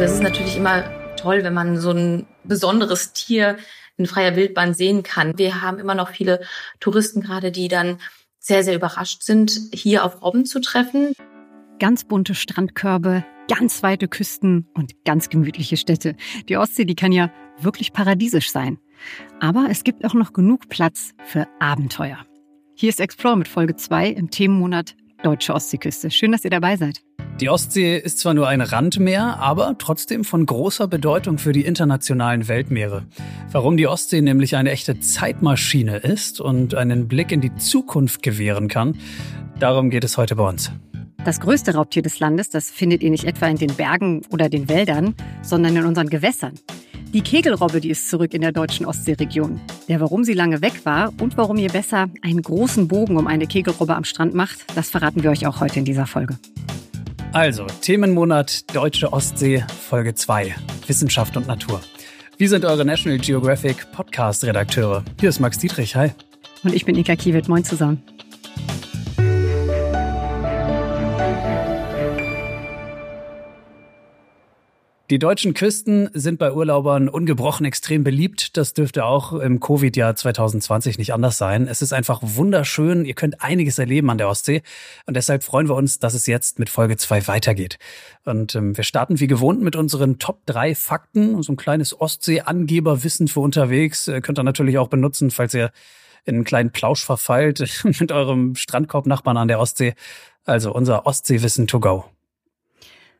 Das ist natürlich immer toll, wenn man so ein besonderes Tier in freier Wildbahn sehen kann. Wir haben immer noch viele Touristen gerade, die dann sehr, sehr überrascht sind, hier auf Robben zu treffen. Ganz bunte Strandkörbe, ganz weite Küsten und ganz gemütliche Städte. Die Ostsee, die kann ja wirklich paradiesisch sein. Aber es gibt auch noch genug Platz für Abenteuer. Hier ist Explore mit Folge 2 im Themenmonat Deutsche Ostseeküste. Schön, dass ihr dabei seid. Die Ostsee ist zwar nur ein Randmeer, aber trotzdem von großer Bedeutung für die internationalen Weltmeere. Warum die Ostsee nämlich eine echte Zeitmaschine ist und einen Blick in die Zukunft gewähren kann, darum geht es heute bei uns. Das größte Raubtier des Landes, das findet ihr nicht etwa in den Bergen oder den Wäldern, sondern in unseren Gewässern. Die Kegelrobbe, die ist zurück in der deutschen Ostseeregion. Der, warum sie lange weg war und warum ihr besser einen großen Bogen um eine Kegelrobbe am Strand macht, das verraten wir euch auch heute in dieser Folge. Also, Themenmonat Deutsche Ostsee, Folge 2, Wissenschaft und Natur. Wir sind eure National Geographic Podcast-Redakteure. Hier ist Max Dietrich, hi. Und ich bin Ika Kiewit, moin zusammen. Die deutschen Küsten sind bei Urlaubern ungebrochen extrem beliebt. Das dürfte auch im Covid-Jahr 2020 nicht anders sein. Es ist einfach wunderschön. Ihr könnt einiges erleben an der Ostsee. Und deshalb freuen wir uns, dass es jetzt mit Folge 2 weitergeht. Und ähm, wir starten wie gewohnt mit unseren Top 3 Fakten. So ein kleines Ostsee-Angeberwissen für unterwegs. Äh, könnt ihr natürlich auch benutzen, falls ihr in einen kleinen Plausch verfallt mit eurem Strandkorb-Nachbarn an der Ostsee. Also unser Ostseewissen to go.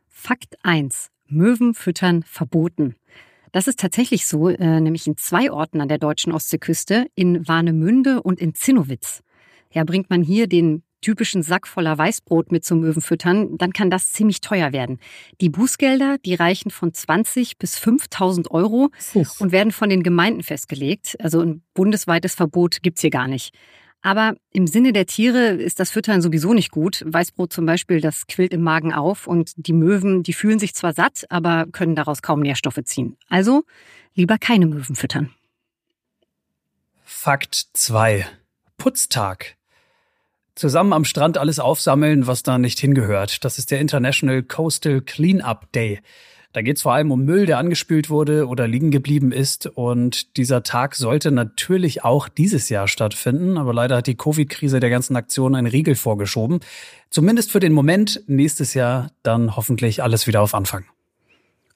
Fakt 1. Möwen füttern verboten. Das ist tatsächlich so, äh, nämlich in zwei Orten an der deutschen Ostseeküste, in Warnemünde und in Zinnowitz. Ja, bringt man hier den typischen Sack voller Weißbrot mit zum Möwenfüttern, dann kann das ziemlich teuer werden. Die Bußgelder, die reichen von 20 bis 5000 Euro Uff. und werden von den Gemeinden festgelegt. Also ein bundesweites Verbot gibt's hier gar nicht. Aber im Sinne der Tiere ist das Füttern sowieso nicht gut. Weißbrot zum Beispiel, das quillt im Magen auf und die Möwen, die fühlen sich zwar satt, aber können daraus kaum Nährstoffe ziehen. Also lieber keine Möwen füttern. Fakt 2. Putztag. Zusammen am Strand alles aufsammeln, was da nicht hingehört. Das ist der International Coastal Cleanup Day. Da geht es vor allem um Müll, der angespült wurde oder liegen geblieben ist. Und dieser Tag sollte natürlich auch dieses Jahr stattfinden. Aber leider hat die Covid-Krise der ganzen Aktion einen Riegel vorgeschoben. Zumindest für den Moment. Nächstes Jahr dann hoffentlich alles wieder auf Anfang.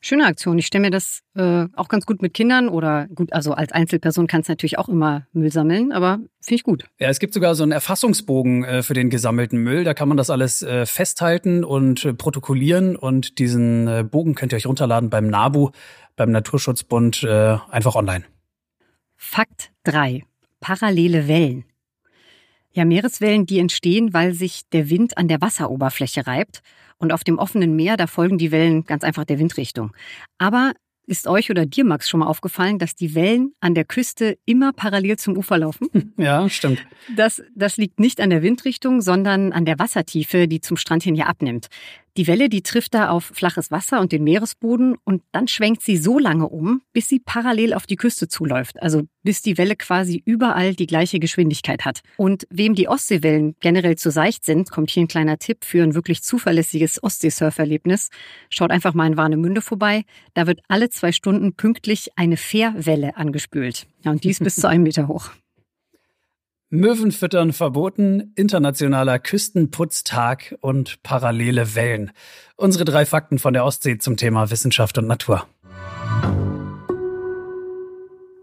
Schöne Aktion. Ich stelle mir das äh, auch ganz gut mit Kindern oder gut, also als Einzelperson kannst du natürlich auch immer Müll sammeln, aber finde ich gut. Ja, es gibt sogar so einen Erfassungsbogen äh, für den gesammelten Müll. Da kann man das alles äh, festhalten und äh, protokollieren und diesen äh, Bogen könnt ihr euch runterladen beim NABU, beim Naturschutzbund, äh, einfach online. Fakt 3. Parallele Wellen. Ja, Meereswellen, die entstehen, weil sich der Wind an der Wasseroberfläche reibt und auf dem offenen Meer, da folgen die Wellen ganz einfach der Windrichtung. Aber ist euch oder dir, Max, schon mal aufgefallen, dass die Wellen an der Küste immer parallel zum Ufer laufen? Ja, stimmt. Das, das liegt nicht an der Windrichtung, sondern an der Wassertiefe, die zum Strand hin hier abnimmt. Die Welle, die trifft da auf flaches Wasser und den Meeresboden und dann schwenkt sie so lange um, bis sie parallel auf die Küste zuläuft. Also bis die Welle quasi überall die gleiche Geschwindigkeit hat. Und wem die Ostseewellen generell zu seicht sind, kommt hier ein kleiner Tipp für ein wirklich zuverlässiges Ostseesurferlebnis. Schaut einfach mal in Warnemünde vorbei. Da wird alle zwei Stunden pünktlich eine Fährwelle angespült. Ja, und die ist bis zu einem Meter hoch. Möwenfüttern verboten, internationaler Küstenputztag und parallele Wellen. Unsere drei Fakten von der Ostsee zum Thema Wissenschaft und Natur.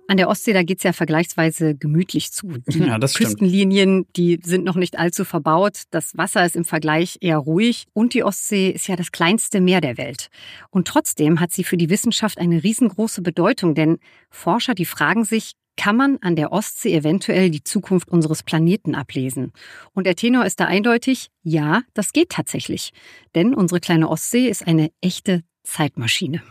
An der Ostsee, da geht's ja vergleichsweise gemütlich zu. Die ja, das Küstenlinien, die sind noch nicht allzu verbaut. Das Wasser ist im Vergleich eher ruhig. Und die Ostsee ist ja das kleinste Meer der Welt. Und trotzdem hat sie für die Wissenschaft eine riesengroße Bedeutung, denn Forscher, die fragen sich, kann man an der Ostsee eventuell die Zukunft unseres Planeten ablesen. Und der Tenor ist da eindeutig, ja, das geht tatsächlich. Denn unsere kleine Ostsee ist eine echte Zeitmaschine.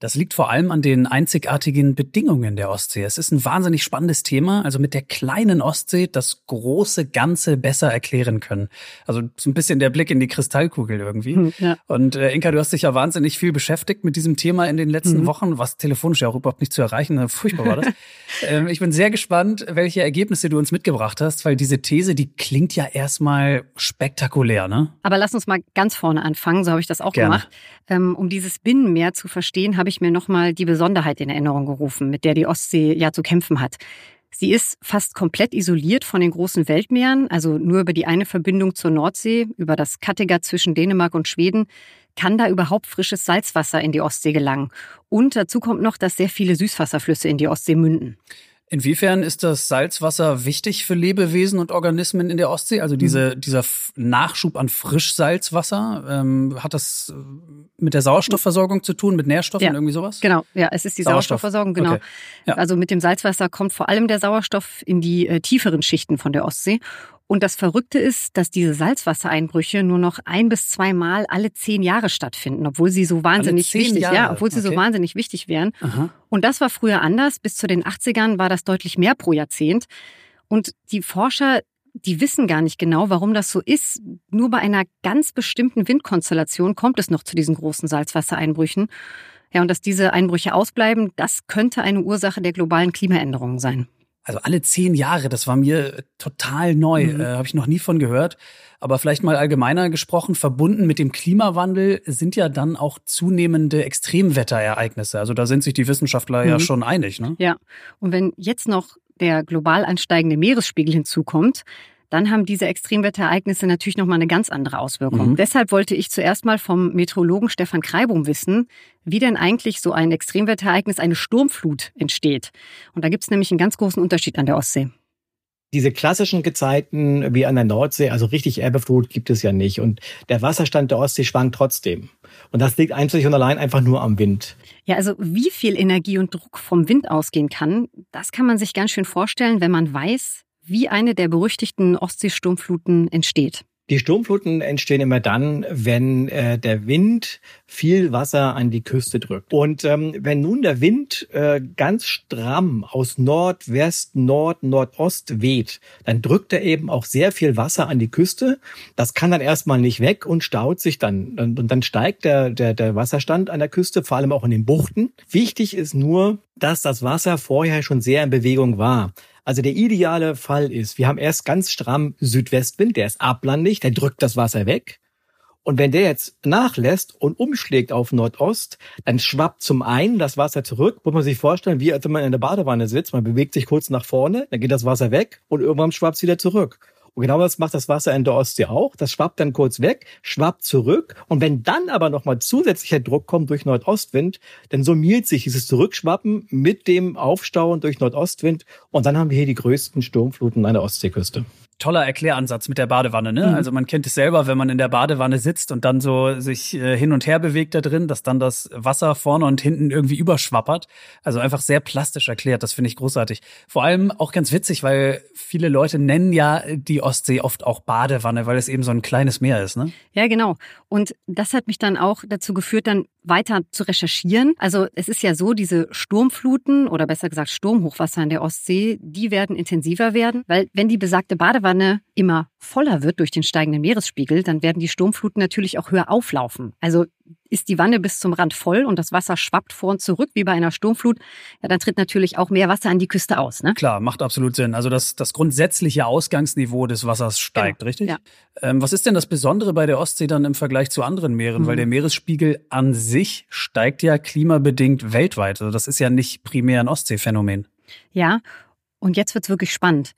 Das liegt vor allem an den einzigartigen Bedingungen der Ostsee. Es ist ein wahnsinnig spannendes Thema, also mit der kleinen Ostsee das große Ganze besser erklären können. Also so ein bisschen der Blick in die Kristallkugel irgendwie. Hm, ja. Und äh, Inka, du hast dich ja wahnsinnig viel beschäftigt mit diesem Thema in den letzten mhm. Wochen, was telefonisch ja auch überhaupt nicht zu erreichen. Furchtbar war das. ähm, ich bin sehr gespannt, welche Ergebnisse du uns mitgebracht hast, weil diese These, die klingt ja erstmal spektakulär, ne? Aber lass uns mal ganz vorne anfangen, so habe ich das auch Gerne. gemacht. Ähm, um dieses Binnenmeer zu verstehen, habe ich mir nochmal die Besonderheit in Erinnerung gerufen, mit der die Ostsee ja zu kämpfen hat. Sie ist fast komplett isoliert von den großen Weltmeeren, also nur über die eine Verbindung zur Nordsee, über das Kattegat zwischen Dänemark und Schweden, kann da überhaupt frisches Salzwasser in die Ostsee gelangen. Und dazu kommt noch, dass sehr viele Süßwasserflüsse in die Ostsee münden. Inwiefern ist das Salzwasser wichtig für Lebewesen und Organismen in der Ostsee? Also diese, mhm. dieser Nachschub an Frischsalzwasser, ähm, hat das äh, mit der Sauerstoffversorgung zu tun, mit Nährstoffen, ja, irgendwie sowas? Genau, ja, es ist die Sauerstoff. Sauerstoffversorgung, genau. Okay. Ja. Also mit dem Salzwasser kommt vor allem der Sauerstoff in die äh, tieferen Schichten von der Ostsee. Und das Verrückte ist, dass diese Salzwassereinbrüche nur noch ein bis zweimal alle zehn Jahre stattfinden, obwohl sie so wahnsinnig wichtig, Jahre. ja, obwohl sie okay. so wahnsinnig wichtig wären. Aha. Und das war früher anders. Bis zu den 80ern war das deutlich mehr pro Jahrzehnt. Und die Forscher, die wissen gar nicht genau, warum das so ist. Nur bei einer ganz bestimmten Windkonstellation kommt es noch zu diesen großen Salzwassereinbrüchen. Ja, und dass diese Einbrüche ausbleiben, das könnte eine Ursache der globalen Klimaänderungen sein. Also alle zehn Jahre, das war mir total neu, mhm. äh, habe ich noch nie von gehört. Aber vielleicht mal allgemeiner gesprochen, verbunden mit dem Klimawandel sind ja dann auch zunehmende Extremwetterereignisse. Also da sind sich die Wissenschaftler mhm. ja schon einig. Ne? Ja, und wenn jetzt noch der global ansteigende Meeresspiegel hinzukommt, dann haben diese Extremwetterereignisse natürlich nochmal eine ganz andere Auswirkung. Mhm. Deshalb wollte ich zuerst mal vom Meteorologen Stefan Kreibum wissen, wie denn eigentlich so ein Extremwetterereignis, eine Sturmflut entsteht. Und da gibt es nämlich einen ganz großen Unterschied an der Ostsee diese klassischen Gezeiten wie an der Nordsee, also richtig Erbeflut gibt es ja nicht. Und der Wasserstand der Ostsee schwankt trotzdem. Und das liegt einzig und allein einfach nur am Wind. Ja, also wie viel Energie und Druck vom Wind ausgehen kann, das kann man sich ganz schön vorstellen, wenn man weiß, wie eine der berüchtigten Ostseesturmfluten entsteht. Die Sturmfluten entstehen immer dann, wenn äh, der Wind viel Wasser an die Küste drückt. Und ähm, wenn nun der Wind äh, ganz stramm aus Nordwest, Nord, Nordost weht, dann drückt er eben auch sehr viel Wasser an die Küste. Das kann dann erstmal nicht weg und staut sich dann. Und dann steigt der, der, der Wasserstand an der Küste, vor allem auch in den Buchten. Wichtig ist nur, dass das Wasser vorher schon sehr in Bewegung war. Also der ideale Fall ist, wir haben erst ganz stramm Südwestwind, der ist ablandig, der drückt das Wasser weg. Und wenn der jetzt nachlässt und umschlägt auf Nordost, dann schwappt zum einen das Wasser zurück. Muss man sich vorstellen, wie als wenn man in der Badewanne sitzt. Man bewegt sich kurz nach vorne, dann geht das Wasser weg und irgendwann schwappt es wieder zurück. Und genau das macht das Wasser in der Ostsee auch. Das schwappt dann kurz weg, schwappt zurück. Und wenn dann aber nochmal zusätzlicher Druck kommt durch Nordostwind, dann summiert sich dieses Zurückschwappen mit dem Aufstauen durch Nordostwind. Und dann haben wir hier die größten Sturmfluten an der Ostseeküste toller Erkläransatz mit der Badewanne, ne? Mhm. Also man kennt es selber, wenn man in der Badewanne sitzt und dann so sich äh, hin und her bewegt da drin, dass dann das Wasser vorne und hinten irgendwie überschwappert. Also einfach sehr plastisch erklärt, das finde ich großartig. Vor allem auch ganz witzig, weil viele Leute nennen ja die Ostsee oft auch Badewanne, weil es eben so ein kleines Meer ist, ne? Ja, genau. Und das hat mich dann auch dazu geführt, dann weiter zu recherchieren. Also es ist ja so, diese Sturmfluten oder besser gesagt Sturmhochwasser in der Ostsee, die werden intensiver werden, weil wenn die besagte Badewanne immer voller wird durch den steigenden Meeresspiegel, dann werden die Sturmfluten natürlich auch höher auflaufen. Also ist die Wanne bis zum Rand voll und das Wasser schwappt vor und zurück wie bei einer Sturmflut, ja, dann tritt natürlich auch mehr Wasser an die Küste aus. Ne? Klar, macht absolut Sinn. Also das, das grundsätzliche Ausgangsniveau des Wassers steigt, genau. richtig? Ja. Ähm, was ist denn das Besondere bei der Ostsee dann im Vergleich zu anderen Meeren? Mhm. Weil der Meeresspiegel an sich steigt ja klimabedingt weltweit. Also das ist ja nicht primär ein Ostseephänomen. Ja, und jetzt wird's wirklich spannend.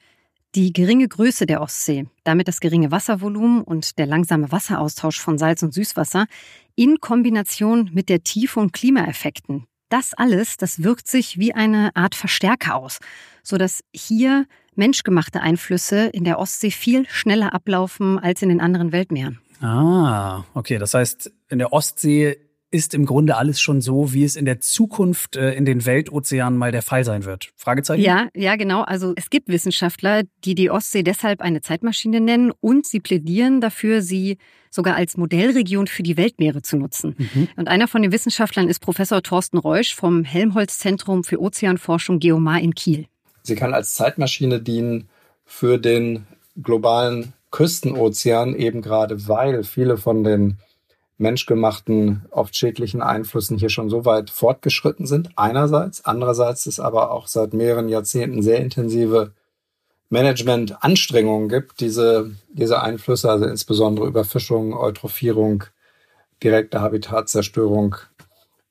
Die geringe Größe der Ostsee, damit das geringe Wasservolumen und der langsame Wasseraustausch von Salz und Süßwasser in Kombination mit der Tiefe und Klimaeffekten. Das alles, das wirkt sich wie eine Art Verstärker aus, sodass hier menschgemachte Einflüsse in der Ostsee viel schneller ablaufen als in den anderen Weltmeeren. Ah, okay. Das heißt, in der Ostsee ist im Grunde alles schon so, wie es in der Zukunft äh, in den Weltozeanen mal der Fall sein wird? Fragezeichen? Ja, ja, genau. Also es gibt Wissenschaftler, die die Ostsee deshalb eine Zeitmaschine nennen und sie plädieren dafür, sie sogar als Modellregion für die Weltmeere zu nutzen. Mhm. Und einer von den Wissenschaftlern ist Professor Thorsten Reusch vom Helmholtz-Zentrum für Ozeanforschung Geomar in Kiel. Sie kann als Zeitmaschine dienen für den globalen Küstenozean, eben gerade weil viele von den menschgemachten, oft schädlichen Einflüssen hier schon so weit fortgeschritten sind. Einerseits. Andererseits ist aber auch seit mehreren Jahrzehnten sehr intensive Management-Anstrengungen gibt, diese, diese Einflüsse, also insbesondere Überfischung, Eutrophierung, direkte Habitatzerstörung,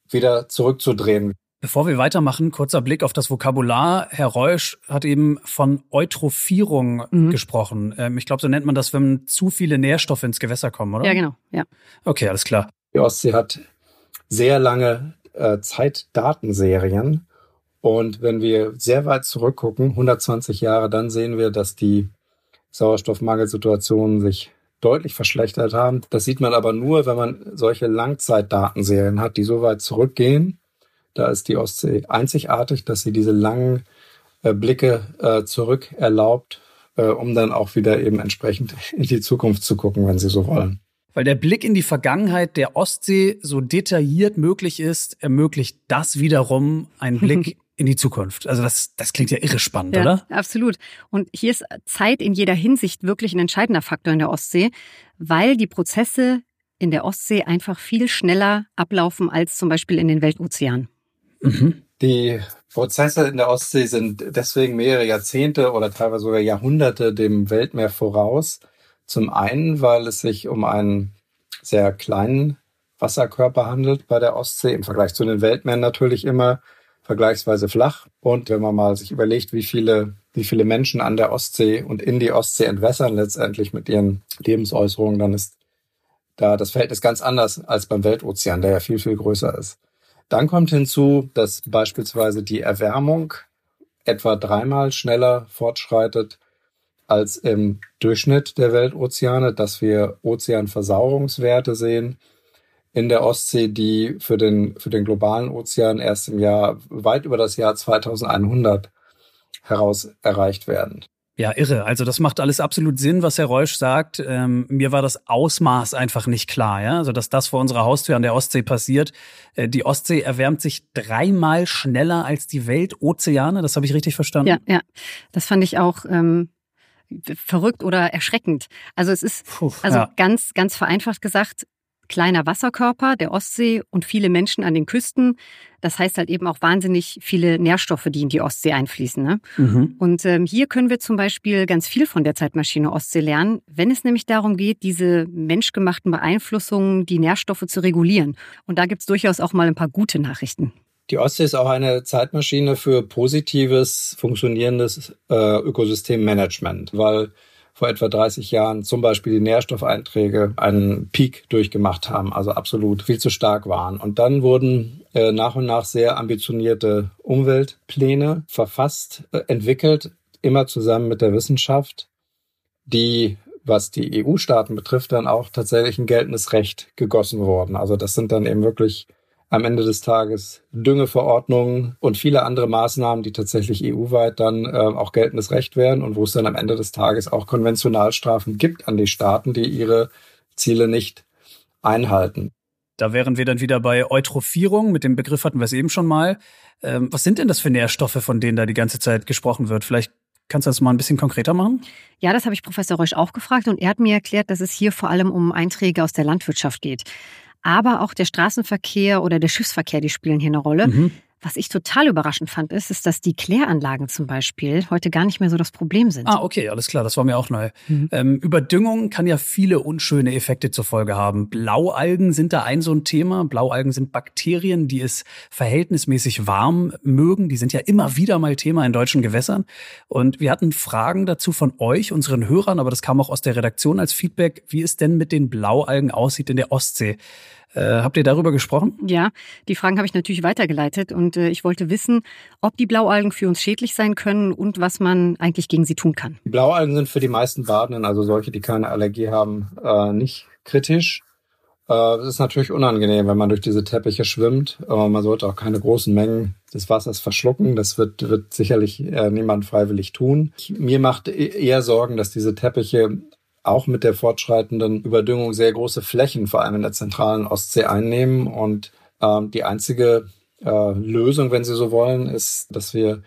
wieder zurückzudrehen. Bevor wir weitermachen, kurzer Blick auf das Vokabular. Herr Reusch hat eben von Eutrophierung mhm. gesprochen. Ähm, ich glaube, so nennt man das, wenn zu viele Nährstoffe ins Gewässer kommen, oder? Ja, genau. Ja. Okay, alles klar. Die Ostsee hat sehr lange äh, Zeitdatenserien. Und wenn wir sehr weit zurückgucken, 120 Jahre, dann sehen wir, dass die Sauerstoffmangelsituationen sich deutlich verschlechtert haben. Das sieht man aber nur, wenn man solche Langzeitdatenserien hat, die so weit zurückgehen, da ist die Ostsee einzigartig, dass sie diese langen äh, Blicke äh, zurück erlaubt, äh, um dann auch wieder eben entsprechend in die Zukunft zu gucken, wenn Sie so wollen. Weil der Blick in die Vergangenheit der Ostsee so detailliert möglich ist, ermöglicht das wiederum einen Blick in die Zukunft. Also das, das klingt ja irre spannend, ja, oder? Absolut. Und hier ist Zeit in jeder Hinsicht wirklich ein entscheidender Faktor in der Ostsee, weil die Prozesse in der Ostsee einfach viel schneller ablaufen als zum Beispiel in den Weltozeanen. Mhm. Die Prozesse in der Ostsee sind deswegen mehrere Jahrzehnte oder teilweise sogar Jahrhunderte dem Weltmeer voraus. Zum einen, weil es sich um einen sehr kleinen Wasserkörper handelt bei der Ostsee, im Vergleich zu den Weltmeeren natürlich immer vergleichsweise flach. Und wenn man mal sich überlegt, wie viele, wie viele Menschen an der Ostsee und in die Ostsee entwässern letztendlich mit ihren Lebensäußerungen, dann ist da das Verhältnis ganz anders als beim Weltozean, der ja viel, viel größer ist. Dann kommt hinzu, dass beispielsweise die Erwärmung etwa dreimal schneller fortschreitet als im Durchschnitt der Weltozeane, dass wir Ozeanversauerungswerte sehen in der Ostsee, die für den, für den globalen Ozean erst im Jahr weit über das Jahr 2100 heraus erreicht werden. Ja, irre. Also das macht alles absolut Sinn, was Herr Reusch sagt. Ähm, mir war das Ausmaß einfach nicht klar, ja. Also dass das vor unserer Haustür an der Ostsee passiert. Äh, die Ostsee erwärmt sich dreimal schneller als die Weltozeane. Das habe ich richtig verstanden. Ja, ja. Das fand ich auch ähm, verrückt oder erschreckend. Also es ist Puh, also ja. ganz, ganz vereinfacht gesagt, kleiner Wasserkörper der Ostsee und viele Menschen an den Küsten. Das heißt halt eben auch wahnsinnig viele Nährstoffe, die in die Ostsee einfließen. Ne? Mhm. Und ähm, hier können wir zum Beispiel ganz viel von der Zeitmaschine Ostsee lernen, wenn es nämlich darum geht, diese menschgemachten Beeinflussungen, die Nährstoffe zu regulieren. Und da gibt's durchaus auch mal ein paar gute Nachrichten. Die Ostsee ist auch eine Zeitmaschine für positives, funktionierendes äh, Ökosystemmanagement, weil vor etwa 30 Jahren zum Beispiel die Nährstoffeinträge einen Peak durchgemacht haben, also absolut viel zu stark waren. Und dann wurden äh, nach und nach sehr ambitionierte Umweltpläne verfasst, äh, entwickelt, immer zusammen mit der Wissenschaft, die was die EU-Staaten betrifft, dann auch tatsächlich ein geltendes Recht gegossen worden. Also das sind dann eben wirklich am Ende des Tages Düngeverordnungen und viele andere Maßnahmen, die tatsächlich EU-weit dann äh, auch geltendes Recht werden und wo es dann am Ende des Tages auch Konventionalstrafen gibt an die Staaten, die ihre Ziele nicht einhalten. Da wären wir dann wieder bei Eutrophierung. Mit dem Begriff hatten wir es eben schon mal. Ähm, was sind denn das für Nährstoffe, von denen da die ganze Zeit gesprochen wird? Vielleicht Kannst du das mal ein bisschen konkreter machen? Ja, das habe ich Professor Reusch auch gefragt und er hat mir erklärt, dass es hier vor allem um Einträge aus der Landwirtschaft geht aber auch der Straßenverkehr oder der Schiffsverkehr, die spielen hier eine Rolle. Mhm. Was ich total überraschend fand, ist, ist, dass die Kläranlagen zum Beispiel heute gar nicht mehr so das Problem sind. Ah, okay, alles klar, das war mir auch neu. Mhm. Ähm, Überdüngung kann ja viele unschöne Effekte zur Folge haben. Blaualgen sind da ein so ein Thema. Blaualgen sind Bakterien, die es verhältnismäßig warm mögen. Die sind ja immer wieder mal Thema in deutschen Gewässern. Und wir hatten Fragen dazu von euch, unseren Hörern, aber das kam auch aus der Redaktion als Feedback, wie es denn mit den Blaualgen aussieht in der Ostsee. Äh, habt ihr darüber gesprochen? Ja, die Fragen habe ich natürlich weitergeleitet und äh, ich wollte wissen, ob die Blaualgen für uns schädlich sein können und was man eigentlich gegen sie tun kann. Die Blaualgen sind für die meisten Badenden, also solche, die keine Allergie haben, äh, nicht kritisch. Äh, es ist natürlich unangenehm, wenn man durch diese Teppiche schwimmt. Aber man sollte auch keine großen Mengen des Wassers verschlucken. Das wird, wird sicherlich äh, niemand freiwillig tun. Mir macht e-, eher Sorgen, dass diese Teppiche auch mit der fortschreitenden Überdüngung sehr große Flächen, vor allem in der zentralen Ostsee, einnehmen. Und ähm, die einzige äh, Lösung, wenn Sie so wollen, ist, dass wir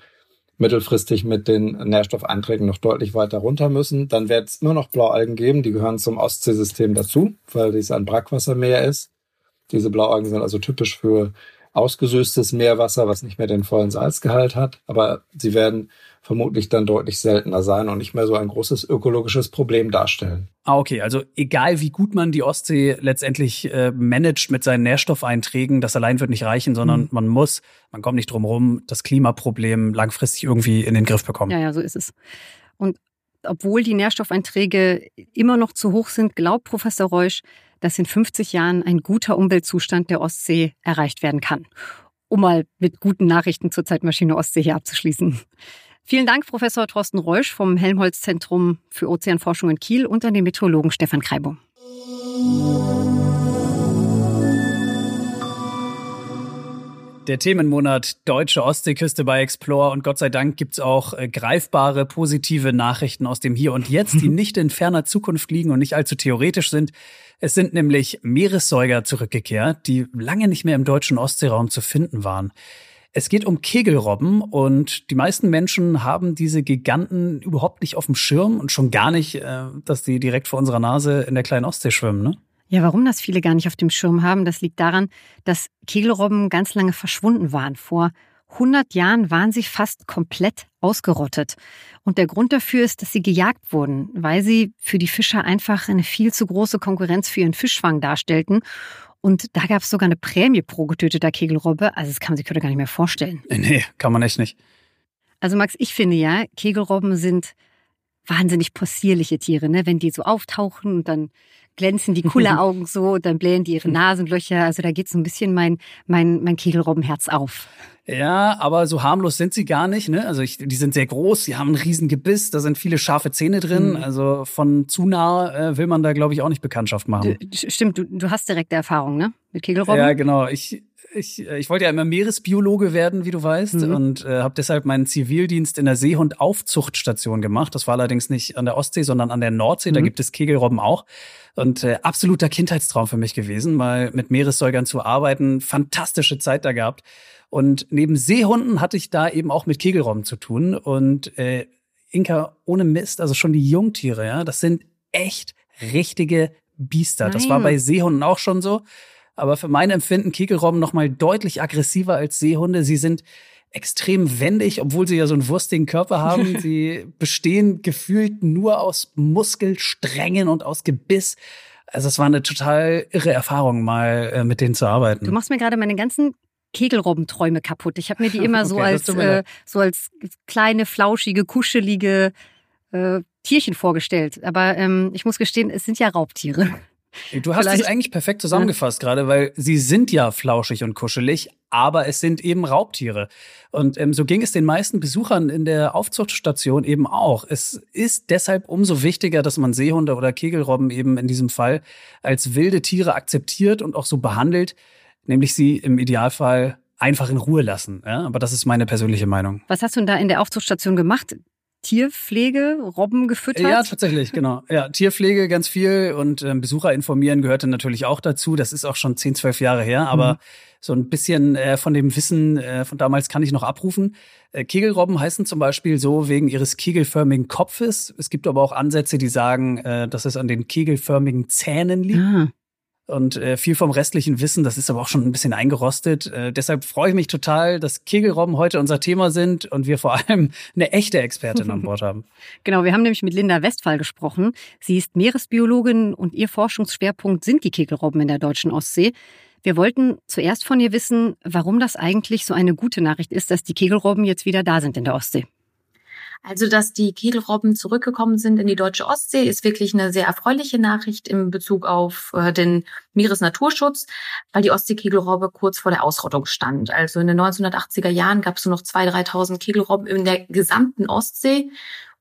mittelfristig mit den Nährstoffeinträgen noch deutlich weiter runter müssen. Dann wird es immer noch Blaualgen geben, die gehören zum Ostseesystem dazu, weil dies ein Brackwassermeer ist. Diese Blaualgen sind also typisch für ausgesöstes Meerwasser, was nicht mehr den vollen Salzgehalt hat. Aber sie werden vermutlich dann deutlich seltener sein und nicht mehr so ein großes ökologisches Problem darstellen. Ah, okay. Also egal wie gut man die Ostsee letztendlich äh, managt mit seinen Nährstoffeinträgen, das allein wird nicht reichen, sondern mhm. man muss, man kommt nicht drum rum, das Klimaproblem langfristig irgendwie in den Griff bekommen. Ja, ja, so ist es. Und obwohl die Nährstoffeinträge immer noch zu hoch sind, glaubt Professor Reusch, dass in 50 Jahren ein guter Umweltzustand der Ostsee erreicht werden kann. Um mal mit guten Nachrichten zur Zeitmaschine Ostsee hier abzuschließen. Vielen Dank, Professor Thorsten Reusch vom Helmholtz-Zentrum für Ozeanforschung in Kiel und an den Meteorologen Stefan Kreibo. Der Themenmonat Deutsche Ostseeküste bei Explore und Gott sei Dank gibt's auch äh, greifbare positive Nachrichten aus dem Hier und Jetzt, die nicht in ferner Zukunft liegen und nicht allzu theoretisch sind. Es sind nämlich Meeressäuger zurückgekehrt, die lange nicht mehr im deutschen Ostseeraum zu finden waren. Es geht um Kegelrobben und die meisten Menschen haben diese Giganten überhaupt nicht auf dem Schirm und schon gar nicht, äh, dass die direkt vor unserer Nase in der kleinen Ostsee schwimmen, ne? Ja, warum das viele gar nicht auf dem Schirm haben, das liegt daran, dass Kegelrobben ganz lange verschwunden waren. Vor 100 Jahren waren sie fast komplett ausgerottet. Und der Grund dafür ist, dass sie gejagt wurden, weil sie für die Fischer einfach eine viel zu große Konkurrenz für ihren Fischfang darstellten und da gab es sogar eine Prämie pro getöteter Kegelrobbe. Also das kann man sich heute gar nicht mehr vorstellen. Nee, kann man echt nicht. Also Max, ich finde ja, Kegelrobben sind wahnsinnig possierliche Tiere, ne? Wenn die so auftauchen und dann glänzen die Kulleraugen so und dann blähen die ihre Nasenlöcher. Also da geht so ein bisschen mein, mein, mein Kegelrobbenherz auf. Ja, aber so harmlos sind sie gar nicht. Ne? Also ich, die sind sehr groß, sie haben ein riesen Gebiss, da sind viele scharfe Zähne drin. Mhm. Also von zu nah äh, will man da, glaube ich, auch nicht Bekanntschaft machen. Du, stimmt, du, du hast direkte Erfahrung, ne? Mit Kegelrobben? Ja, genau. Ich, ich, äh, ich wollte ja immer Meeresbiologe werden, wie du weißt, mhm. und äh, habe deshalb meinen Zivildienst in der Seehundaufzuchtstation gemacht. Das war allerdings nicht an der Ostsee, sondern an der Nordsee. Mhm. Da gibt es Kegelrobben auch. Und äh, absoluter Kindheitstraum für mich gewesen, mal mit Meeressäugern zu arbeiten. Fantastische Zeit da gehabt. Und neben Seehunden hatte ich da eben auch mit Kegelrobben zu tun. Und äh, Inka, ohne Mist, also schon die Jungtiere, ja, das sind echt richtige Biester. Nein. Das war bei Seehunden auch schon so. Aber für mein Empfinden Kegelrobben noch mal deutlich aggressiver als Seehunde. Sie sind extrem wendig, obwohl sie ja so einen wurstigen Körper haben. sie bestehen gefühlt nur aus Muskelsträngen und aus Gebiss. Also es war eine total irre Erfahrung, mal äh, mit denen zu arbeiten. Du machst mir gerade meine ganzen Kegelrobbenträume kaputt. Ich habe mir die immer okay, so als äh, so als kleine, flauschige, kuschelige äh, Tierchen vorgestellt. Aber ähm, ich muss gestehen, es sind ja Raubtiere. Du hast es eigentlich perfekt zusammengefasst ja. gerade, weil sie sind ja flauschig und kuschelig, aber es sind eben Raubtiere. Und ähm, so ging es den meisten Besuchern in der Aufzuchtstation eben auch. Es ist deshalb umso wichtiger, dass man Seehunde oder Kegelrobben eben in diesem Fall als wilde Tiere akzeptiert und auch so behandelt, nämlich sie im Idealfall einfach in Ruhe lassen. Ja? Aber das ist meine persönliche Meinung. Was hast du denn da in der Aufzuchtstation gemacht? Tierpflege, Robben gefüttert? Ja, tatsächlich, genau. Ja, Tierpflege ganz viel und ähm, Besucher informieren gehörte natürlich auch dazu. Das ist auch schon 10, 12 Jahre her, aber mhm. so ein bisschen äh, von dem Wissen äh, von damals kann ich noch abrufen. Äh, Kegelrobben heißen zum Beispiel so wegen ihres kegelförmigen Kopfes. Es gibt aber auch Ansätze, die sagen, äh, dass es an den kegelförmigen Zähnen liegt. Ah. Und äh, viel vom restlichen Wissen, das ist aber auch schon ein bisschen eingerostet. Äh, deshalb freue ich mich total, dass Kegelrobben heute unser Thema sind und wir vor allem eine echte Expertin an Bord haben. Genau, wir haben nämlich mit Linda Westphal gesprochen. Sie ist Meeresbiologin und ihr Forschungsschwerpunkt sind die Kegelrobben in der deutschen Ostsee. Wir wollten zuerst von ihr wissen, warum das eigentlich so eine gute Nachricht ist, dass die Kegelrobben jetzt wieder da sind in der Ostsee. Also, dass die Kegelrobben zurückgekommen sind in die deutsche Ostsee, ist wirklich eine sehr erfreuliche Nachricht im Bezug auf äh, den Meeresnaturschutz, weil die Ostseekegelrobbe kurz vor der Ausrottung stand. Also in den 1980er Jahren gab es nur noch 2.000, 3.000 Kegelrobben in der gesamten Ostsee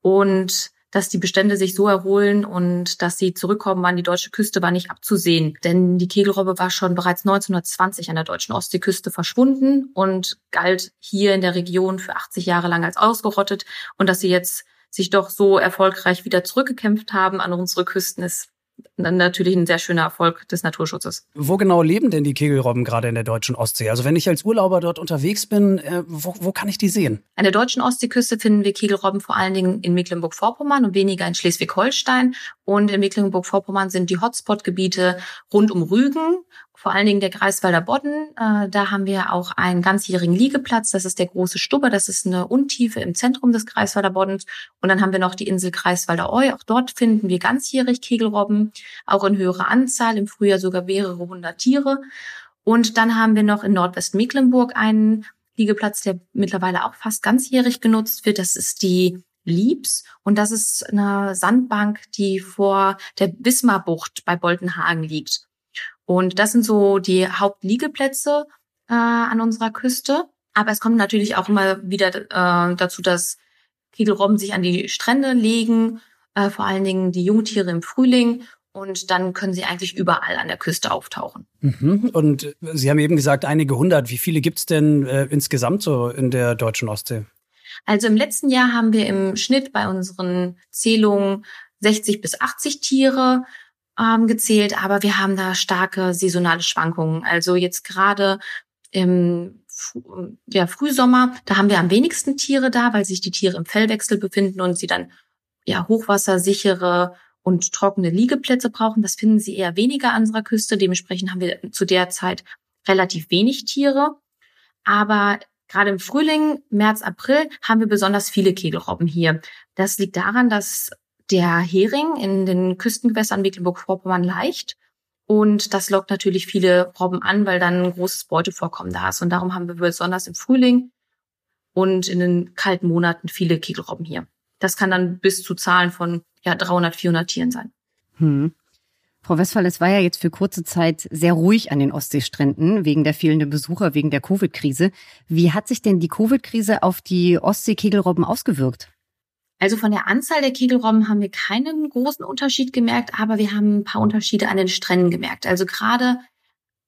und dass die Bestände sich so erholen und dass sie zurückkommen an die deutsche Küste, war nicht abzusehen. Denn die Kegelrobbe war schon bereits 1920 an der deutschen Ostseeküste verschwunden und galt hier in der Region für 80 Jahre lang als ausgerottet. Und dass sie jetzt sich doch so erfolgreich wieder zurückgekämpft haben an unsere Küsten, ist natürlich ein sehr schöner Erfolg des Naturschutzes. Wo genau leben denn die Kegelrobben gerade in der deutschen Ostsee? Also wenn ich als Urlauber dort unterwegs bin, äh, wo, wo kann ich die sehen? An der deutschen Ostseeküste finden wir Kegelrobben vor allen Dingen in Mecklenburg-Vorpommern und weniger in Schleswig-Holstein. Und in Mecklenburg-Vorpommern sind die Hotspot-Gebiete rund um Rügen vor allen Dingen der Greifswalder Bodden. Äh, da haben wir auch einen ganzjährigen Liegeplatz. Das ist der große Stubber. Das ist eine Untiefe im Zentrum des Greifswalder Boddens. Und dann haben wir noch die Insel Greifswalder Eu. Auch dort finden wir ganzjährig Kegelrobben, auch in höherer Anzahl. Im Frühjahr sogar mehrere hundert Tiere. Und dann haben wir noch in Nordwestmecklenburg einen Liegeplatz, der mittlerweile auch fast ganzjährig genutzt wird. Das ist die Liebs. Und das ist eine Sandbank, die vor der Wismarbucht bei Boltenhagen liegt. Und das sind so die Hauptliegeplätze äh, an unserer Küste. Aber es kommt natürlich auch immer wieder äh, dazu, dass Kegelrobben sich an die Strände legen, äh, vor allen Dingen die Jungtiere im Frühling. Und dann können sie eigentlich überall an der Küste auftauchen. Mhm. Und Sie haben eben gesagt, einige hundert. Wie viele gibt es denn äh, insgesamt so in der deutschen Ostsee? Also im letzten Jahr haben wir im Schnitt bei unseren Zählungen 60 bis 80 Tiere ähm, gezählt, aber wir haben da starke saisonale Schwankungen. Also jetzt gerade im ja, Frühsommer, da haben wir am wenigsten Tiere da, weil sich die Tiere im Fellwechsel befinden und sie dann ja hochwassersichere und trockene Liegeplätze brauchen. Das finden sie eher weniger an unserer Küste. Dementsprechend haben wir zu der Zeit relativ wenig Tiere. Aber gerade im Frühling, März, April haben wir besonders viele Kegelrobben hier. Das liegt daran, dass der Hering in den Küstengewässern Mecklenburg-Vorpommern leicht. Und das lockt natürlich viele Robben an, weil dann ein großes Beutevorkommen da ist. Und darum haben wir besonders im Frühling und in den kalten Monaten viele Kegelrobben hier. Das kann dann bis zu Zahlen von ja, 300, 400 Tieren sein. Hm. Frau Westphal, es war ja jetzt für kurze Zeit sehr ruhig an den Ostseestränden wegen der fehlenden Besucher, wegen der Covid-Krise. Wie hat sich denn die Covid-Krise auf die Ostseekegelrobben ausgewirkt? Also von der Anzahl der Kegelrobben haben wir keinen großen Unterschied gemerkt, aber wir haben ein paar Unterschiede an den Stränden gemerkt. Also gerade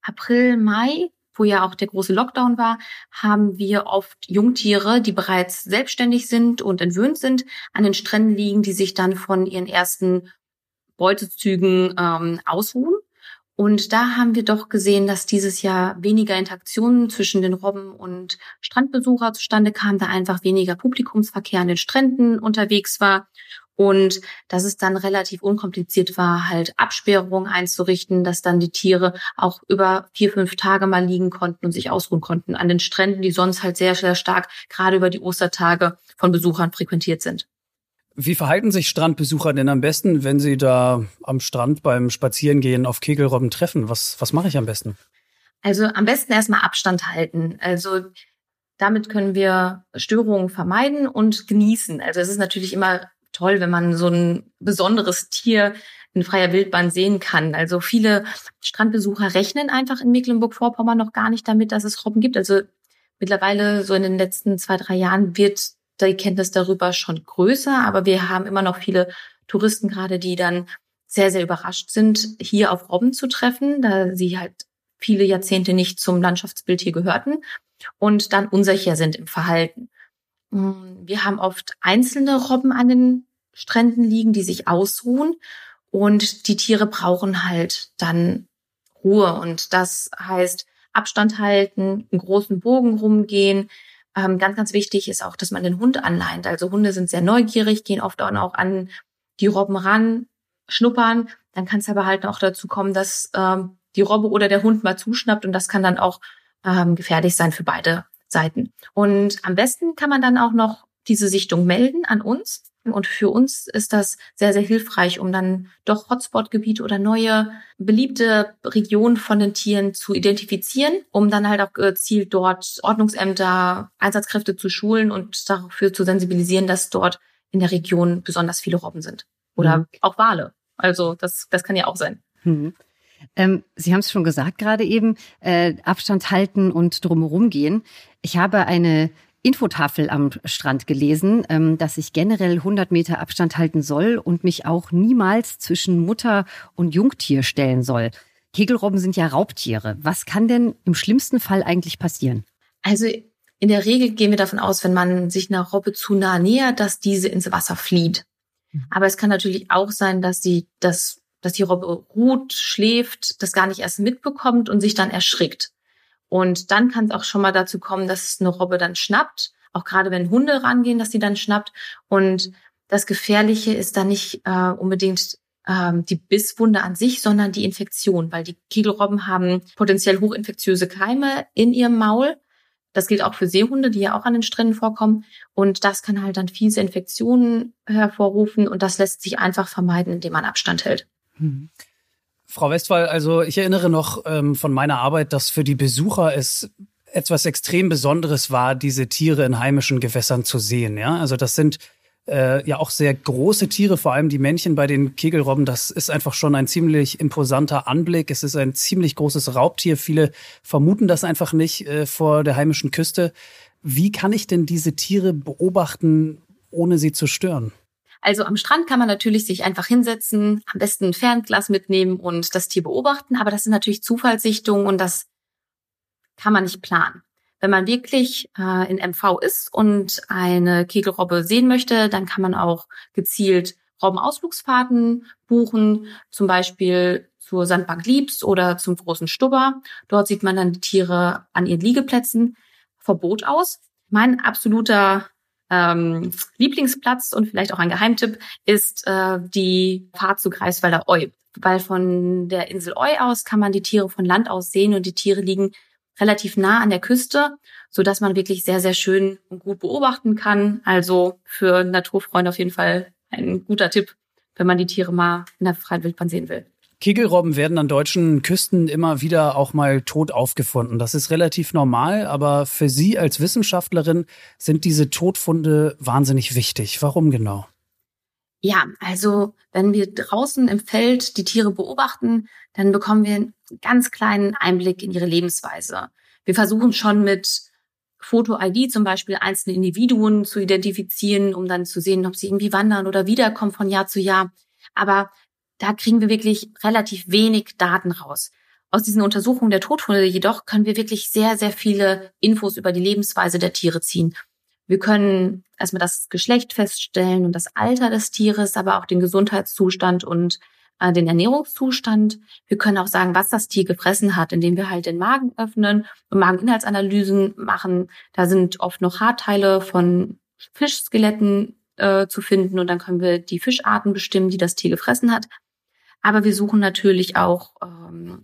April, Mai, wo ja auch der große Lockdown war, haben wir oft Jungtiere, die bereits selbstständig sind und entwöhnt sind, an den Stränden liegen, die sich dann von ihren ersten Beutezügen ähm, ausruhen. Und da haben wir doch gesehen, dass dieses Jahr weniger Interaktionen zwischen den Robben und Strandbesucher zustande kam, da einfach weniger Publikumsverkehr an den Stränden unterwegs war und dass es dann relativ unkompliziert war, halt Absperrungen einzurichten, dass dann die Tiere auch über vier, fünf Tage mal liegen konnten und sich ausruhen konnten an den Stränden, die sonst halt sehr, sehr stark gerade über die Ostertage von Besuchern frequentiert sind. Wie verhalten sich Strandbesucher denn am besten, wenn sie da am Strand beim Spazierengehen auf Kegelrobben treffen? Was, was mache ich am besten? Also am besten erstmal Abstand halten. Also damit können wir Störungen vermeiden und genießen. Also es ist natürlich immer toll, wenn man so ein besonderes Tier in freier Wildbahn sehen kann. Also viele Strandbesucher rechnen einfach in Mecklenburg-Vorpommern noch gar nicht damit, dass es Robben gibt. Also mittlerweile so in den letzten zwei, drei Jahren wird die Kenntnis darüber schon größer, aber wir haben immer noch viele Touristen gerade, die dann sehr, sehr überrascht sind, hier auf Robben zu treffen, da sie halt viele Jahrzehnte nicht zum Landschaftsbild hier gehörten und dann unsicher sind im Verhalten. Mm, wir haben oft einzelne Robben an den Stränden liegen, die sich ausruhen und die Tiere brauchen halt dann Ruhe und das heißt Abstand halten, einen großen Bogen rumgehen, ähm, ganz, ganz wichtig ist auch, dass man den Hund anleint. Also Hunde sind sehr neugierig, gehen oft auch an die Robben ran, schnuppern. Dann kann es aber halt auch dazu kommen, dass ähm, die Robbe oder der Hund mal zuschnappt und das kann dann auch ähm, gefährlich sein für beide Seiten. Und am besten kann man dann auch noch diese Sichtung melden an uns. Und für uns ist das sehr, sehr hilfreich, um dann doch Hotspot-Gebiete oder neue beliebte Regionen von den Tieren zu identifizieren, um dann halt auch gezielt dort Ordnungsämter, Einsatzkräfte zu schulen und dafür zu sensibilisieren, dass dort in der Region besonders viele Robben sind. Oder mhm. auch Wale. Also das, das kann ja auch sein. Mhm. Ähm, Sie haben es schon gesagt gerade eben, äh, Abstand halten und drumherum gehen. Ich habe eine Infotafel am Strand gelesen, ähm, dass ich generell 100 Meter Abstand halten soll und mich auch niemals zwischen Mutter und Jungtier stellen soll. Kegelrobben sind ja Raubtiere. Was kann denn im schlimmsten Fall eigentlich passieren? Also in der Regel gehen wir davon aus, wenn man sich einer Robbe zu nah nähert, dass diese ins Wasser flieht. Mhm. Aber es kann natürlich auch sein, dass sie das, dass die Robbe ruht, schläft, das gar nicht erst mitbekommt und sich dann erschrickt. Und dann kann es auch schon mal dazu kommen, dass eine Robbe dann schnappt. Auch gerade wenn Hunde rangehen, dass sie dann schnappt. Und das Gefährliche ist dann nicht äh, unbedingt ähm, die Bisswunde an sich, sondern die Infektion, weil die Kegelrobben haben potenziell hochinfektiöse Keime in ihrem Maul. Das gilt auch für Seehunde, die ja auch an den Stränden vorkommen. Und das kann halt dann fiese Infektionen hervorrufen. Und das lässt sich einfach vermeiden, indem man Abstand hält. Mhm. Frau Westphal, also ich erinnere noch ähm, von meiner Arbeit, dass für die Besucher es etwas extrem Besonderes war, diese Tiere in heimischen Gewässern zu sehen. Ja, also das sind äh, ja auch sehr große Tiere, vor allem die Männchen bei den Kegelrobben. Das ist einfach schon ein ziemlich imposanter Anblick. Es ist ein ziemlich großes Raubtier. Viele vermuten das einfach nicht äh, vor der heimischen Küste. Wie kann ich denn diese Tiere beobachten, ohne sie zu stören? Also am Strand kann man natürlich sich einfach hinsetzen, am besten ein Fernglas mitnehmen und das Tier beobachten, aber das sind natürlich Zufallssichtungen und das kann man nicht planen. Wenn man wirklich äh, in MV ist und eine Kegelrobbe sehen möchte, dann kann man auch gezielt Robbenausflugsfahrten buchen, zum Beispiel zur Sandbank Liebs oder zum großen Stubber. Dort sieht man dann die Tiere an ihren Liegeplätzen Verbot aus. Mein absoluter ähm, Lieblingsplatz und vielleicht auch ein Geheimtipp ist äh, die Fahrt zu Greifswalder Eu. Weil von der Insel Eu aus kann man die Tiere von Land aus sehen und die Tiere liegen relativ nah an der Küste, so dass man wirklich sehr, sehr schön und gut beobachten kann. Also für Naturfreunde auf jeden Fall ein guter Tipp, wenn man die Tiere mal in der freien Wildbahn sehen will. Kegelrobben werden an deutschen Küsten immer wieder auch mal tot aufgefunden. Das ist relativ normal, aber für Sie als Wissenschaftlerin sind diese Todfunde wahnsinnig wichtig. Warum genau? Ja, also wenn wir draußen im Feld die Tiere beobachten, dann bekommen wir einen ganz kleinen Einblick in ihre Lebensweise. Wir versuchen schon mit Foto-ID zum Beispiel einzelne Individuen zu identifizieren, um dann zu sehen, ob sie irgendwie wandern oder wiederkommen von Jahr zu Jahr. Aber da kriegen wir wirklich relativ wenig Daten raus. Aus diesen Untersuchungen der Todfunde jedoch können wir wirklich sehr, sehr viele Infos über die Lebensweise der Tiere ziehen. Wir können erstmal das Geschlecht feststellen und das Alter des Tieres, aber auch den Gesundheitszustand und äh, den Ernährungszustand. Wir können auch sagen, was das Tier gefressen hat, indem wir halt den Magen öffnen und Mageninhaltsanalysen machen. Da sind oft noch Haarteile von Fischskeletten äh, zu finden und dann können wir die Fischarten bestimmen, die das Tier gefressen hat. Aber wir suchen natürlich auch ähm,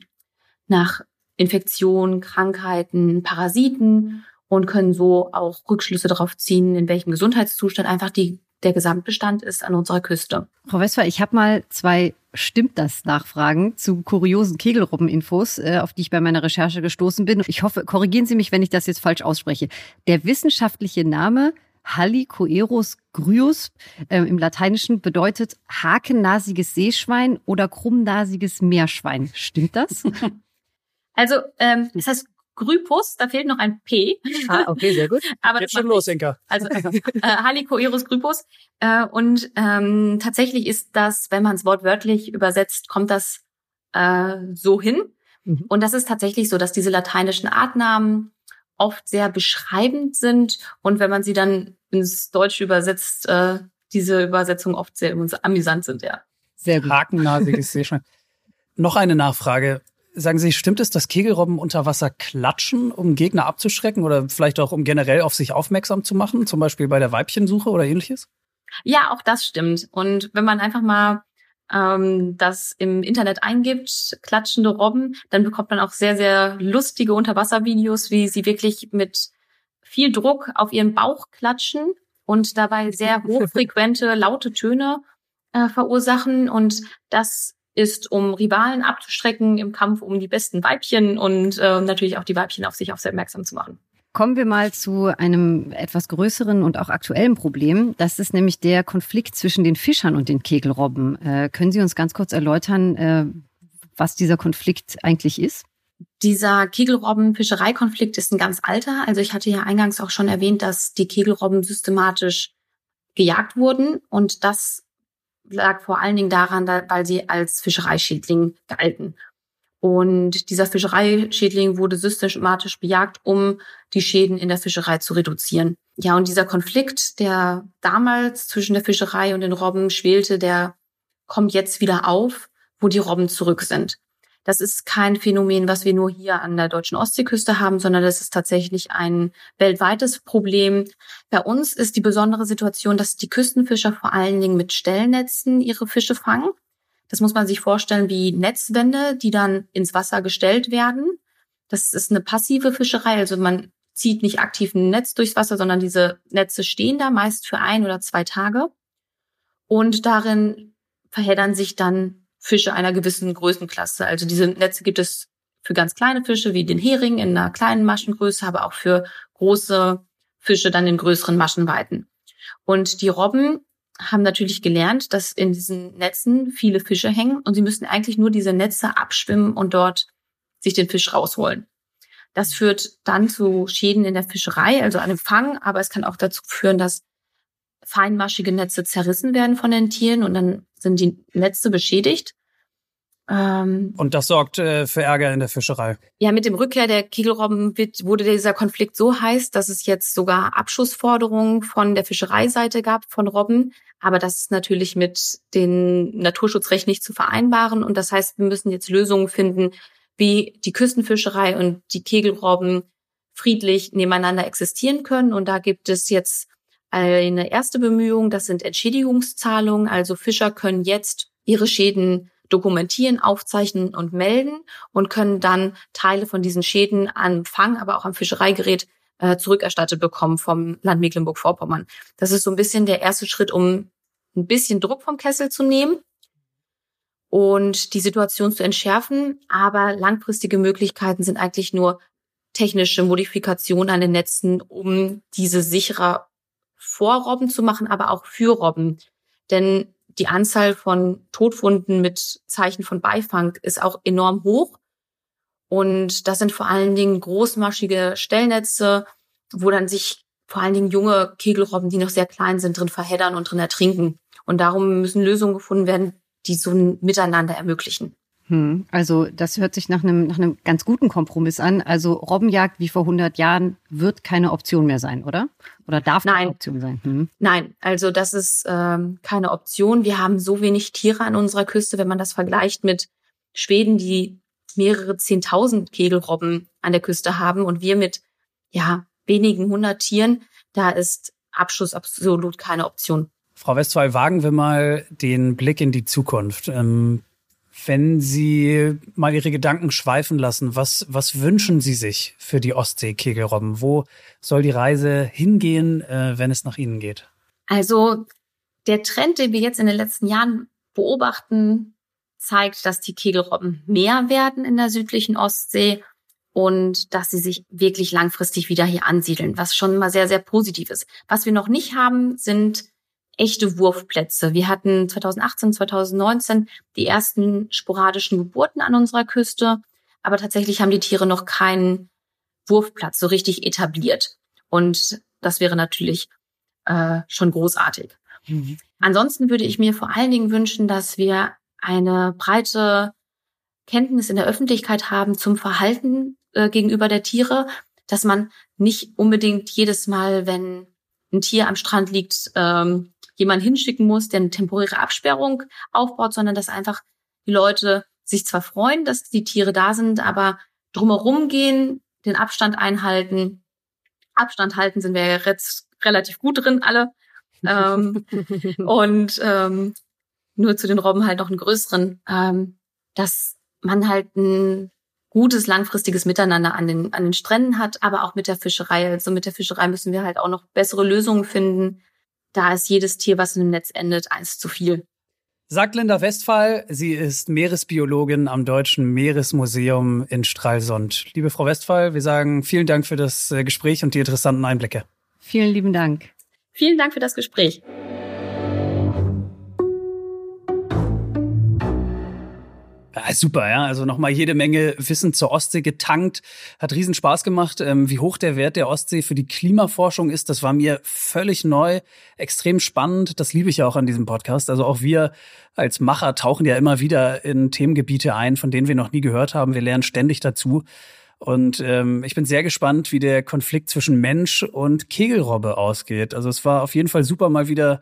nach Infektionen, Krankheiten, Parasiten und können so auch Rückschlüsse darauf ziehen, in welchem Gesundheitszustand einfach die, der Gesamtbestand ist an unserer Küste. Frau Westphal, ich habe mal zwei Stimmt das Nachfragen zu kuriosen Kegelrobben-Infos, äh, auf die ich bei meiner Recherche gestoßen bin. Ich hoffe, korrigieren Sie mich, wenn ich das jetzt falsch ausspreche. Der wissenschaftliche Name Halicoerus gryus äh, im Lateinischen bedeutet hakennasiges Seeschwein oder krummnasiges Meerschwein. Stimmt das? Also, ähm, das heißt Grypus, da fehlt noch ein P. Ah, okay, sehr gut. Aber Jetzt schon los, Inka. Also äh, Halicoerus grypus. Äh, und ähm, tatsächlich ist das, wenn man es wortwörtlich übersetzt, kommt das äh, so hin. Mhm. Und das ist tatsächlich so, dass diese lateinischen Artnamen oft sehr beschreibend sind und wenn man sie dann ins Deutsche übersetzt, äh, diese Übersetzungen oft sehr amüsant sind, ja. Sehr gut. Hakennasiges Seeschwein. Noch eine Nachfrage. Sagen Sie, stimmt es, dass Kegelrobben unter Wasser klatschen, um Gegner abzuschrecken oder vielleicht auch um generell auf sich aufmerksam zu machen, zum Beispiel bei der Weibchensuche oder ähnliches? Ja, auch das stimmt. Und wenn man einfach mal ähm, das im Internet eingibt, klatschende Robben, dann bekommt man auch sehr, sehr lustige Unterwasservideos, wie sie wirklich mit viel Druck auf ihren Bauch klatschen und dabei sehr hochfrequente, laute Töne äh, verursachen. Und das ist, um Rivalen abzustrecken im Kampf um die besten Weibchen und äh, natürlich auch die Weibchen auf sich aufmerksam zu machen. Kommen wir mal zu einem etwas größeren und auch aktuellen Problem. Das ist nämlich der Konflikt zwischen den Fischern und den Kegelrobben. Äh, können Sie uns ganz kurz erläutern, äh, was dieser Konflikt eigentlich ist? Dieser Kegelrobben-Fischereikonflikt ist ein ganz alter. Also ich hatte ja eingangs auch schon erwähnt, dass die Kegelrobben systematisch gejagt wurden. Und das lag vor allen Dingen daran, weil sie als Fischereischädling galten. Und dieser Fischereischädling wurde systematisch bejagt, um die Schäden in der Fischerei zu reduzieren. Ja, und dieser Konflikt, der damals zwischen der Fischerei und den Robben schwelte, der kommt jetzt wieder auf, wo die Robben zurück sind. Das ist kein Phänomen, was wir nur hier an der deutschen Ostseeküste haben, sondern das ist tatsächlich ein weltweites Problem. Bei uns ist die besondere Situation, dass die Küstenfischer vor allen Dingen mit Stellnetzen ihre Fische fangen. Das muss man sich vorstellen wie Netzwände, die dann ins Wasser gestellt werden. Das ist eine passive Fischerei, also man zieht nicht aktiv ein Netz durchs Wasser, sondern diese Netze stehen da meist für ein oder zwei Tage. Und darin verheddern sich dann Fische einer gewissen Größenklasse. Also diese Netze gibt es für ganz kleine Fische wie den Hering in einer kleinen Maschengröße, aber auch für große Fische dann in größeren Maschenweiten. Und die Robben haben natürlich gelernt, dass in diesen Netzen viele Fische hängen und sie müssen eigentlich nur diese Netze abschwimmen und dort sich den Fisch rausholen. Das führt dann zu Schäden in der Fischerei, also einem Fang, aber es kann auch dazu führen, dass feinmaschige Netze zerrissen werden von den Tieren und dann sind die Netze beschädigt. Ähm, und das sorgt äh, für Ärger in der Fischerei. Ja, mit dem Rückkehr der Kegelrobben wird, wurde dieser Konflikt so heiß, dass es jetzt sogar Abschussforderungen von der Fischereiseite gab von Robben. Aber das ist natürlich mit den Naturschutzrecht nicht zu vereinbaren. Und das heißt, wir müssen jetzt Lösungen finden, wie die Küstenfischerei und die Kegelrobben friedlich nebeneinander existieren können. Und da gibt es jetzt eine erste Bemühung, das sind Entschädigungszahlungen. Also Fischer können jetzt ihre Schäden dokumentieren, aufzeichnen und melden und können dann Teile von diesen Schäden an Fang, aber auch am Fischereigerät äh, zurückerstattet bekommen vom Land Mecklenburg-Vorpommern. Das ist so ein bisschen der erste Schritt, um ein bisschen Druck vom Kessel zu nehmen und die Situation zu entschärfen. Aber langfristige Möglichkeiten sind eigentlich nur technische Modifikationen an den Netzen, um diese sicherer vor Robben zu machen, aber auch für Robben. Denn die Anzahl von Todfunden mit Zeichen von Beifang ist auch enorm hoch. Und das sind vor allen Dingen großmaschige Stellnetze, wo dann sich vor allen Dingen junge Kegelrobben, die noch sehr klein sind, drin verheddern und drin ertrinken. Und darum müssen Lösungen gefunden werden, die so ein Miteinander ermöglichen. Hm, also das hört sich nach einem, nach einem ganz guten Kompromiss an. Also Robbenjagd wie vor 100 Jahren wird keine Option mehr sein, oder? Oder darf Nein. keine Option sein? Hm. Nein, also das ist ähm, keine Option. Wir haben so wenig Tiere an unserer Küste, wenn man das vergleicht mit Schweden, die mehrere Zehntausend Kegelrobben an der Küste haben und wir mit ja wenigen hundert Tieren. Da ist Abschuss absolut keine Option. Frau Westphal, wagen wir mal den Blick in die Zukunft. Ähm wenn Sie mal Ihre Gedanken schweifen lassen, was, was wünschen Sie sich für die Ostsee-Kegelrobben? Wo soll die Reise hingehen, äh, wenn es nach Ihnen geht? Also der Trend, den wir jetzt in den letzten Jahren beobachten, zeigt, dass die Kegelrobben mehr werden in der südlichen Ostsee und dass sie sich wirklich langfristig wieder hier ansiedeln, was schon mal sehr, sehr positiv ist. Was wir noch nicht haben, sind echte Wurfplätze. Wir hatten 2018, 2019 die ersten sporadischen Geburten an unserer Küste, aber tatsächlich haben die Tiere noch keinen Wurfplatz so richtig etabliert. Und das wäre natürlich äh, schon großartig. Mhm. Ansonsten würde ich mir vor allen Dingen wünschen, dass wir eine breite Kenntnis in der Öffentlichkeit haben zum Verhalten äh, gegenüber der Tiere, dass man nicht unbedingt jedes Mal, wenn ein Tier am Strand liegt, ähm, jemand hinschicken muss, der eine temporäre Absperrung aufbaut, sondern dass einfach die Leute sich zwar freuen, dass die Tiere da sind, aber drumherum gehen, den Abstand einhalten. Abstand halten sind wir ja jetzt relativ gut drin, alle. ähm, und ähm, nur zu den Robben halt noch einen größeren, ähm, dass man halt ein gutes langfristiges Miteinander an den, an den Stränden hat, aber auch mit der Fischerei. Also mit der Fischerei müssen wir halt auch noch bessere Lösungen finden, da ist jedes Tier, was in dem Netz endet, eins zu viel. Sagt Linda Westphal, sie ist Meeresbiologin am Deutschen Meeresmuseum in Stralsund. Liebe Frau Westphal, wir sagen vielen Dank für das äh, Gespräch und die interessanten Einblicke. Vielen lieben Dank. Vielen Dank für das Gespräch. Ja, super, ja. Also nochmal jede Menge Wissen zur Ostsee getankt. Hat riesen Spaß gemacht. Ähm, wie hoch der Wert der Ostsee für die Klimaforschung ist, das war mir völlig neu, extrem spannend. Das liebe ich ja auch an diesem Podcast. Also auch wir als Macher tauchen ja immer wieder in Themengebiete ein, von denen wir noch nie gehört haben. Wir lernen ständig dazu. Und ähm, ich bin sehr gespannt, wie der Konflikt zwischen Mensch und Kegelrobbe ausgeht. Also es war auf jeden Fall super, mal wieder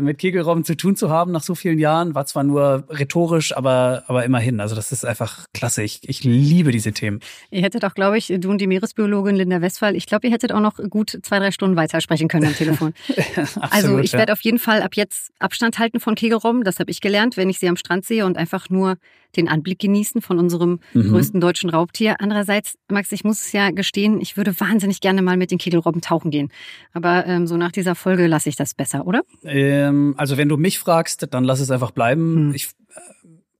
mit Kegelrobben zu tun zu haben nach so vielen Jahren. War zwar nur rhetorisch, aber, aber immerhin. Also das ist einfach klasse. Ich, ich liebe diese Themen. Ihr hättet auch, glaube ich, du und die Meeresbiologin Linda Westphal, ich glaube, ihr hättet auch noch gut zwei, drei Stunden weitersprechen können am Telefon. Absolut, also ich ja. werde auf jeden Fall ab jetzt Abstand halten von Kegelrobben. Das habe ich gelernt, wenn ich sie am Strand sehe und einfach nur den Anblick genießen von unserem mhm. größten deutschen Raubtier. Andererseits, Max, ich muss es ja gestehen, ich würde wahnsinnig gerne mal mit den Kegelrobben tauchen gehen. Aber ähm, so nach dieser Folge lasse ich das besser, oder? Ähm, also wenn du mich fragst, dann lass es einfach bleiben. Mhm. Ich, äh,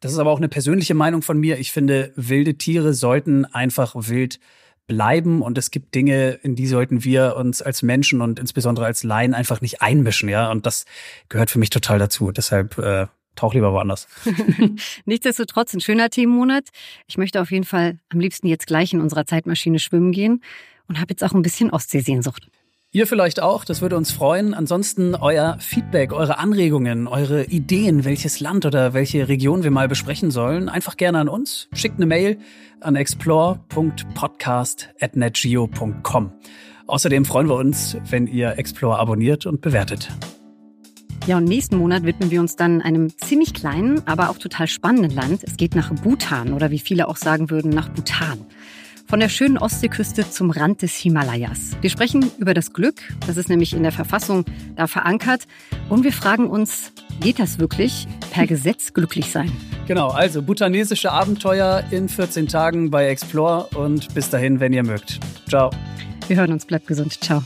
das ist aber auch eine persönliche Meinung von mir. Ich finde, wilde Tiere sollten einfach wild bleiben und es gibt Dinge, in die sollten wir uns als Menschen und insbesondere als Laien einfach nicht einmischen, ja. Und das gehört für mich total dazu. Deshalb äh, tauch lieber woanders. Nichtsdestotrotz ein schöner Themenmonat. Ich möchte auf jeden Fall am liebsten jetzt gleich in unserer Zeitmaschine schwimmen gehen und habe jetzt auch ein bisschen Ostseesehnsucht. Ihr vielleicht auch, das würde uns freuen. Ansonsten euer Feedback, eure Anregungen, eure Ideen, welches Land oder welche Region wir mal besprechen sollen, einfach gerne an uns. Schickt eine Mail an explore.podcast.netgeo.com. Außerdem freuen wir uns, wenn ihr Explore abonniert und bewertet. Ja, und nächsten Monat widmen wir uns dann einem ziemlich kleinen, aber auch total spannenden Land. Es geht nach Bhutan oder wie viele auch sagen würden, nach Bhutan. Von der schönen Ostseeküste zum Rand des Himalayas. Wir sprechen über das Glück, das ist nämlich in der Verfassung da verankert. Und wir fragen uns, geht das wirklich per Gesetz glücklich sein? Genau, also bhutanesische Abenteuer in 14 Tagen bei Explore und bis dahin, wenn ihr mögt. Ciao. Wir hören uns, bleibt gesund. Ciao.